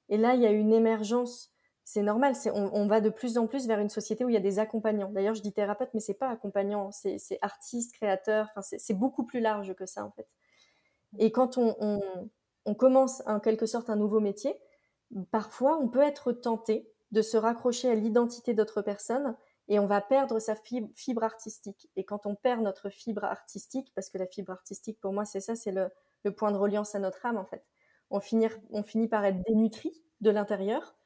Et là, il y a une émergence c'est normal. On, va de plus en plus vers une société où il y a des accompagnants. D'ailleurs, je dis thérapeute, mais c'est pas accompagnant, c'est, artiste, créateur. Enfin, c'est, beaucoup plus large que ça en fait. Et quand on, commence en quelque sorte un nouveau métier, parfois on peut être tenté de se raccrocher à l'identité d'autre personne et on va perdre sa fibre, artistique. Et quand on perd notre fibre artistique, parce que la fibre artistique pour moi c'est ça, c'est le, point de reliance à notre âme en fait. On finit par être dénutri de l'intérieur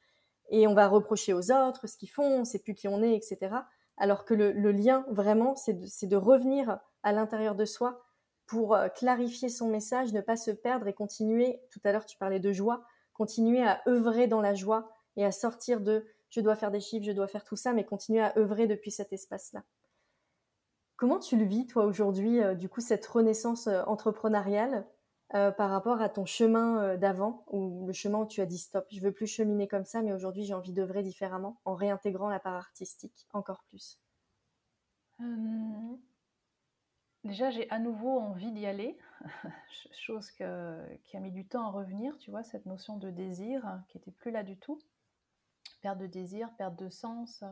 et on va reprocher aux autres ce qu'ils font, on sait plus qui on est, etc. Alors que le, lien, vraiment, c'est de, revenir à l'intérieur de soi pour euh, clarifier son message, ne pas se perdre et continuer, tout à l'heure tu parlais de joie, continuer à œuvrer dans la joie et à sortir de je dois faire des chiffres, je dois faire tout ça, mais continuer à œuvrer depuis cet espace-là. Comment tu le vis, toi, aujourd'hui, euh, du coup, cette renaissance euh, entrepreneuriale? Euh, par rapport à ton chemin euh, d'avant ou le chemin où tu as dit stop, je veux plus cheminer comme ça, mais aujourd'hui j'ai envie d'œuvrer différemment en réintégrant la part artistique encore plus euh, Déjà, j'ai à nouveau envie d'y aller, chose qui a mis du temps à revenir, tu vois, cette notion de désir qui était plus là du tout. Perte de désir, perte de sens.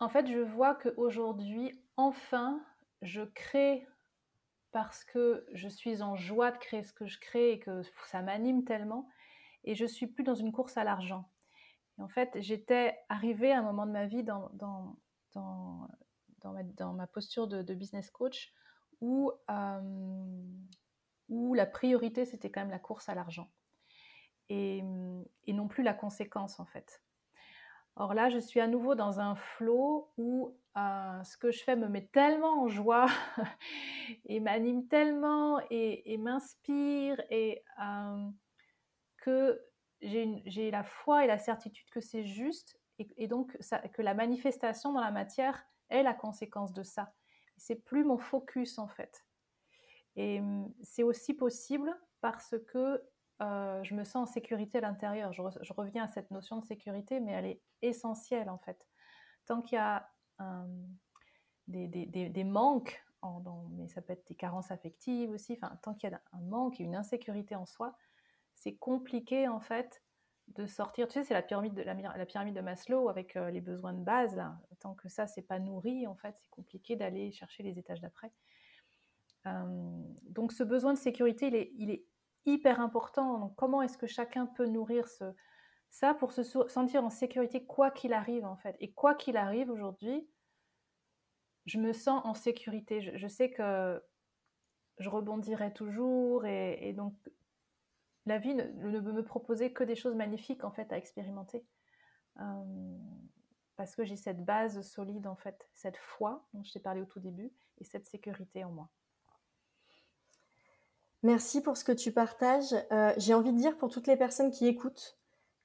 En fait, je vois qu'aujourd'hui, enfin, je crée parce que je suis en joie de créer ce que je crée et que ça m'anime tellement. Et je suis plus dans une course à l'argent. en fait, j'étais arrivée à un moment de ma vie dans, ma, posture de, business coach où, euh, où la priorité, c'était quand même la course à l'argent. Et, et, non plus la conséquence, en fait. Or là, je suis à nouveau dans un flot où euh, ce que je fais me met tellement en joie et m'anime tellement et, m'inspire et que j'ai la foi et la certitude que c'est juste et, donc que la manifestation dans la matière est la conséquence de ça. C'est plus mon focus en fait. Et c'est aussi possible parce que je me sens en sécurité à l'intérieur. Je, reviens à cette notion de sécurité, mais elle est essentielle en fait. Tant qu'il y a euh, des, manques mais ça peut être des carences affectives aussi. Enfin, tant qu'il y a un manque et une insécurité en soi, c'est compliqué en fait de sortir. Tu sais, c'est la pyramide de Maslow avec euh, les besoins de base. Tant que ça c'est pas nourri, en fait, c'est compliqué d'aller chercher les étages d'après. Euh, donc ce besoin de sécurité, il est, hyper important. Comment est-ce que chacun peut nourrir ce, ça pour se sentir en sécurité quoi qu'il arrive en fait. Et quoi qu'il arrive aujourd'hui, je me sens en sécurité. Je, sais que je rebondirai toujours et, donc la vie ne, me proposer que des choses magnifiques en fait à expérimenter. Euh, parce que j'ai cette base solide en fait, cette foi dont je t'ai parlé au tout début et cette sécurité en moi. Merci pour ce que tu partages. Euh, j'ai envie de dire pour toutes les personnes qui écoutent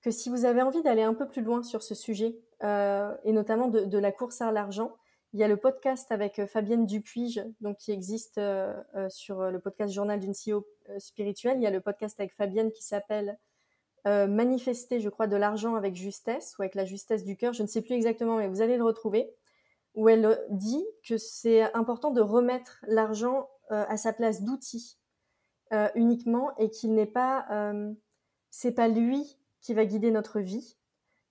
que si vous avez envie d'aller un peu plus loin sur ce sujet, euh, et notamment de, la course à l'argent, il y a le podcast avec euh, Fabienne Dupuige, donc qui existe sur le podcast Journal d'une CEO spirituelle. Il y a le podcast avec Fabienne qui s'appelle Manifester, je crois, de l'argent avec justesse ou avec la justesse du cœur. Je ne sais plus exactement, mais vous allez le retrouver. Où elle dit que c'est important de remettre l'argent à sa place d'outil euh, uniquement et qu'il n'est pas, euh, c'est pas lui qui va guider notre vie.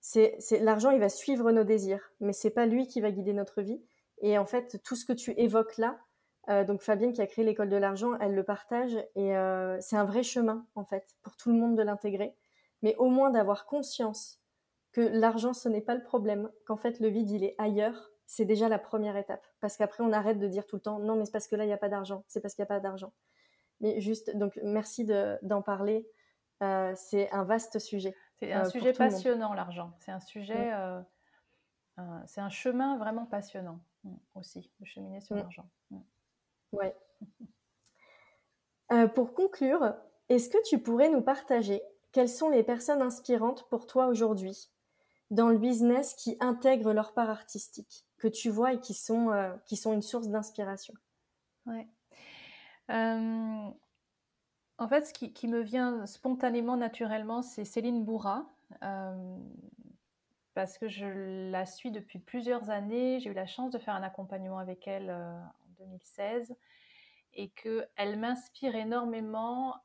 C'est, l'argent, il va suivre nos désirs, mais c'est pas lui qui va guider notre vie. Et en fait, tout ce que tu évoques là, euh, donc Fabienne qui a créé l'école de l'argent, elle le partage et c'est un vrai chemin en fait pour tout le monde de l'intégrer, mais au moins d'avoir conscience que l'argent ce n'est pas le problème, qu'en fait le vide il est ailleurs, c'est déjà la première étape. Parce qu'après on arrête de dire tout le temps non mais c'est parce que là il n'y a pas d'argent, c'est parce qu'il n'y a pas d'argent. Mais juste, donc merci d'en parler. Euh, c'est un vaste sujet. C'est un euh, sujet passionnant, l'argent. C'est un sujet, euh, c'est un chemin vraiment passionnant mm, aussi, de cheminer sur l'argent. Mm. Ouais. pour conclure, est-ce que tu pourrais nous partager quelles sont les personnes inspirantes pour toi aujourd'hui dans le business qui intègrent leur part artistique, que tu vois et qui sont, qui sont une source d'inspiration? Ouais. Euh, en fait, ce qui, me vient spontanément, naturellement, c'est Céline Bourra. Euh, parce que je la suis depuis plusieurs années. J'ai eu la chance de faire un accompagnement avec elle euh, en 2016 et qu'elle m'inspire énormément.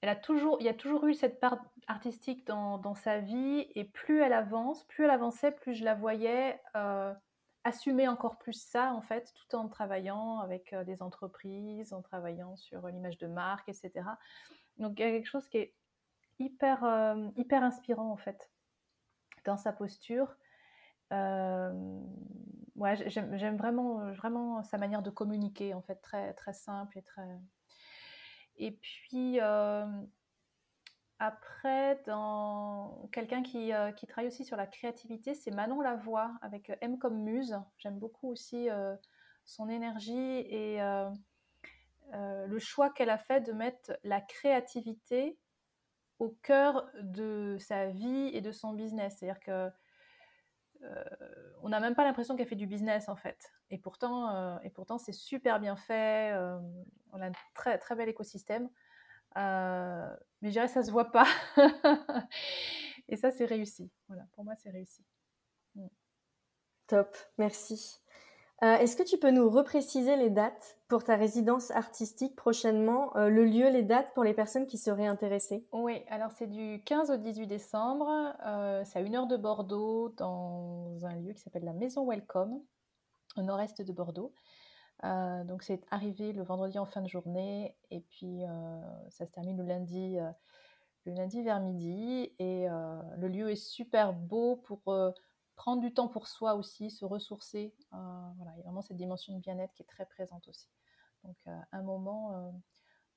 elle a toujours, il y a toujours eu cette part artistique dans, dans, sa vie et plus elle avance, plus elle avançait, plus je la voyais assumer encore plus ça, en fait, tout en travaillant avec euh, des entreprises, en travaillant sur l'image de marque, etc. Donc, il y a quelque chose qui est hyper, euh, hyper inspirant, en fait, dans sa posture. Euh, j'aime vraiment, vraiment sa manière de communiquer, en fait, très, très simple et très... Et puis, après, dans quelqu'un euh, qui, travaille aussi sur la créativité, c'est Manon Lavoie avec euh, M comme muse. J'aime beaucoup aussi euh, son énergie et le choix qu'elle a fait de mettre la créativité au cœur de sa vie et de son business. C'est-à-dire que on n'a même pas l'impression qu'elle fait du business en fait. Et pourtant, pourtant c'est super bien fait. on a un très très bel écosystème. Euh, mais je dirais ça se voit pas. et ça, c'est réussi. Voilà, pour moi, c'est réussi. Mm. Top, merci. Euh, est-ce que tu peux nous repréciser les dates pour ta résidence artistique prochainement, euh, le lieu, les dates pour les personnes qui seraient intéressées? Oui, alors c'est du 15 au 18 décembre. c'est à une heure de Bordeaux, dans un lieu qui s'appelle la Maison Welcome, au nord-est de Bordeaux. Euh, donc c'est arrivé le vendredi en fin de journée et puis euh, ça se termine le lundi, euh, le lundi vers midi et le lieu est super beau pour prendre du temps pour soi aussi, se ressourcer. voilà, il y a vraiment cette dimension de bien-être qui est très présente aussi. Donc un moment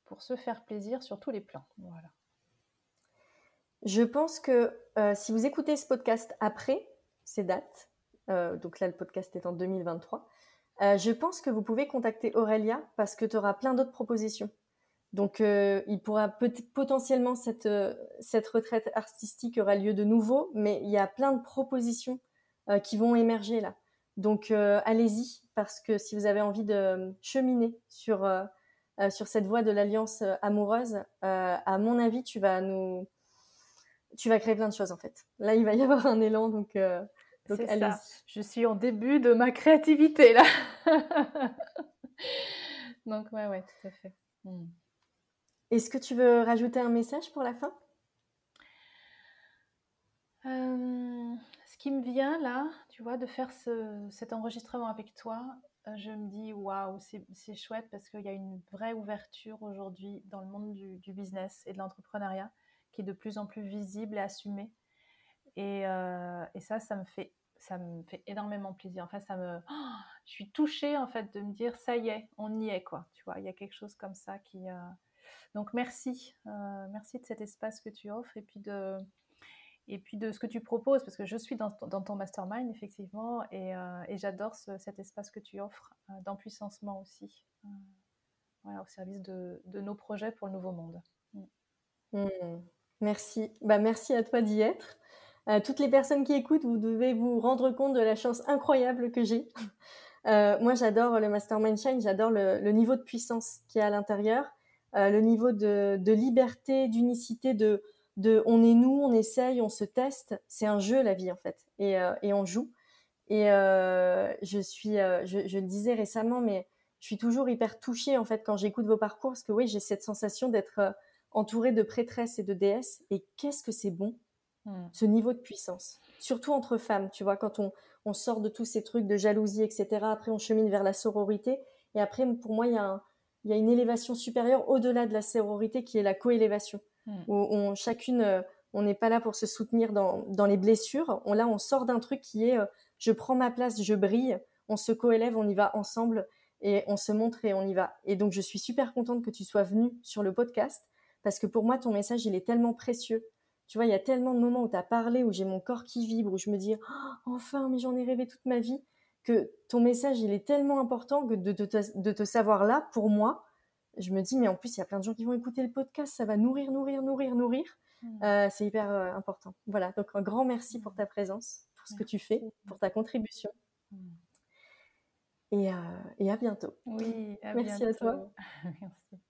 pour se faire plaisir sur tous les plans. Voilà. Je pense que si vous écoutez ce podcast après ces dates, donc là le podcast est en 2023, euh, je pense que vous pouvez contacter Aurélia parce que tu auras plein d'autres propositions. Donc, euh, il pourra potentiellement cette, euh, cette retraite artistique aura lieu de nouveau, mais il y a plein de propositions qui vont émerger là. Donc, allez-y parce que si vous avez envie de cheminer sur sur cette voie de l'alliance amoureuse, à mon avis, tu vas nous tu vas créer plein de choses en fait. Là, il va y avoir un élan, donc Donc. Je suis en début de ma créativité là. Donc ouais, ouais, tout à fait. Hmm. Est-ce que tu veux rajouter un message pour la fin? Euh, Ce qui me vient là, tu vois, de faire cet enregistrement avec toi, euh, je me dis waouh, c'est chouette parce qu'il y a une vraie ouverture aujourd'hui dans le monde du, business et de l'entrepreneuriat qui est de plus en plus visible et assumée. Et, euh, et, ça, ça me fait ça me fait énormément plaisir. En fait, ça me, je suis touchée en fait de me dire ça y est, on y est quoi. Tu vois, il y a quelque chose comme ça qui. Donc merci, merci de cet espace que tu offres et puis de et puis de ce que tu proposes, parce que je suis dans, ton mastermind, effectivement, et, euh, j'adore cet espace que tu offres euh, d'empuissancement aussi, euh, au service de, nos projets pour le nouveau monde. Mm. Mm. Merci. Bah, merci à toi d'y être. Toutes les personnes qui écoutent, vous devez vous rendre compte de la chance incroyable que j'ai. moi, j'adore le Mastermind Shine, j'adore le, niveau de puissance qui est à l'intérieur, le niveau de, liberté, d'unicité, de, on est nous, on essaye, on se teste. C'est un jeu la vie en fait, et, euh, on joue. Et euh, je suis, euh, je, le disais récemment, mais je suis toujours hyper touchée en fait quand j'écoute vos parcours, parce que oui, j'ai cette sensation d'être entourée de prêtresses et de déesses. Et qu'est-ce que c'est bon, hmm. ce niveau de puissance, surtout entre femmes. Tu vois, quand on, on sort de tous ces trucs de jalousie, etc. Après, on chemine vers la sororité. Et après, pour moi, il y a, il y a une élévation supérieure au-delà de la sororité qui est la coélévation. Mm. où on, chacune, euh, on n'est pas là pour se soutenir dans, les blessures. On, là, on sort d'un truc qui est euh, je prends ma place, je brille, on se coélève, on y va ensemble et on se montre et on y va. Et donc, je suis super contente que tu sois venue sur le podcast parce que pour moi, ton message, il est tellement précieux. Tu vois, il y a tellement de moments où tu as parlé, où j'ai mon corps qui vibre, où je me dis oh, enfin, mais j'en ai rêvé toute ma vie, que ton message, il est tellement important que de, de te savoir là, pour moi, je me dis, mais en plus, il y a plein de gens qui vont écouter le podcast, ça va nourrir, nourrir, nourrir, nourrir. Mmh. Euh, c'est hyper euh, important. Voilà, donc un grand merci pour ta présence, pour ce que tu fais, pour ta contribution. Mmh. Et, euh, et, à bientôt. Oui, merci à toi. merci.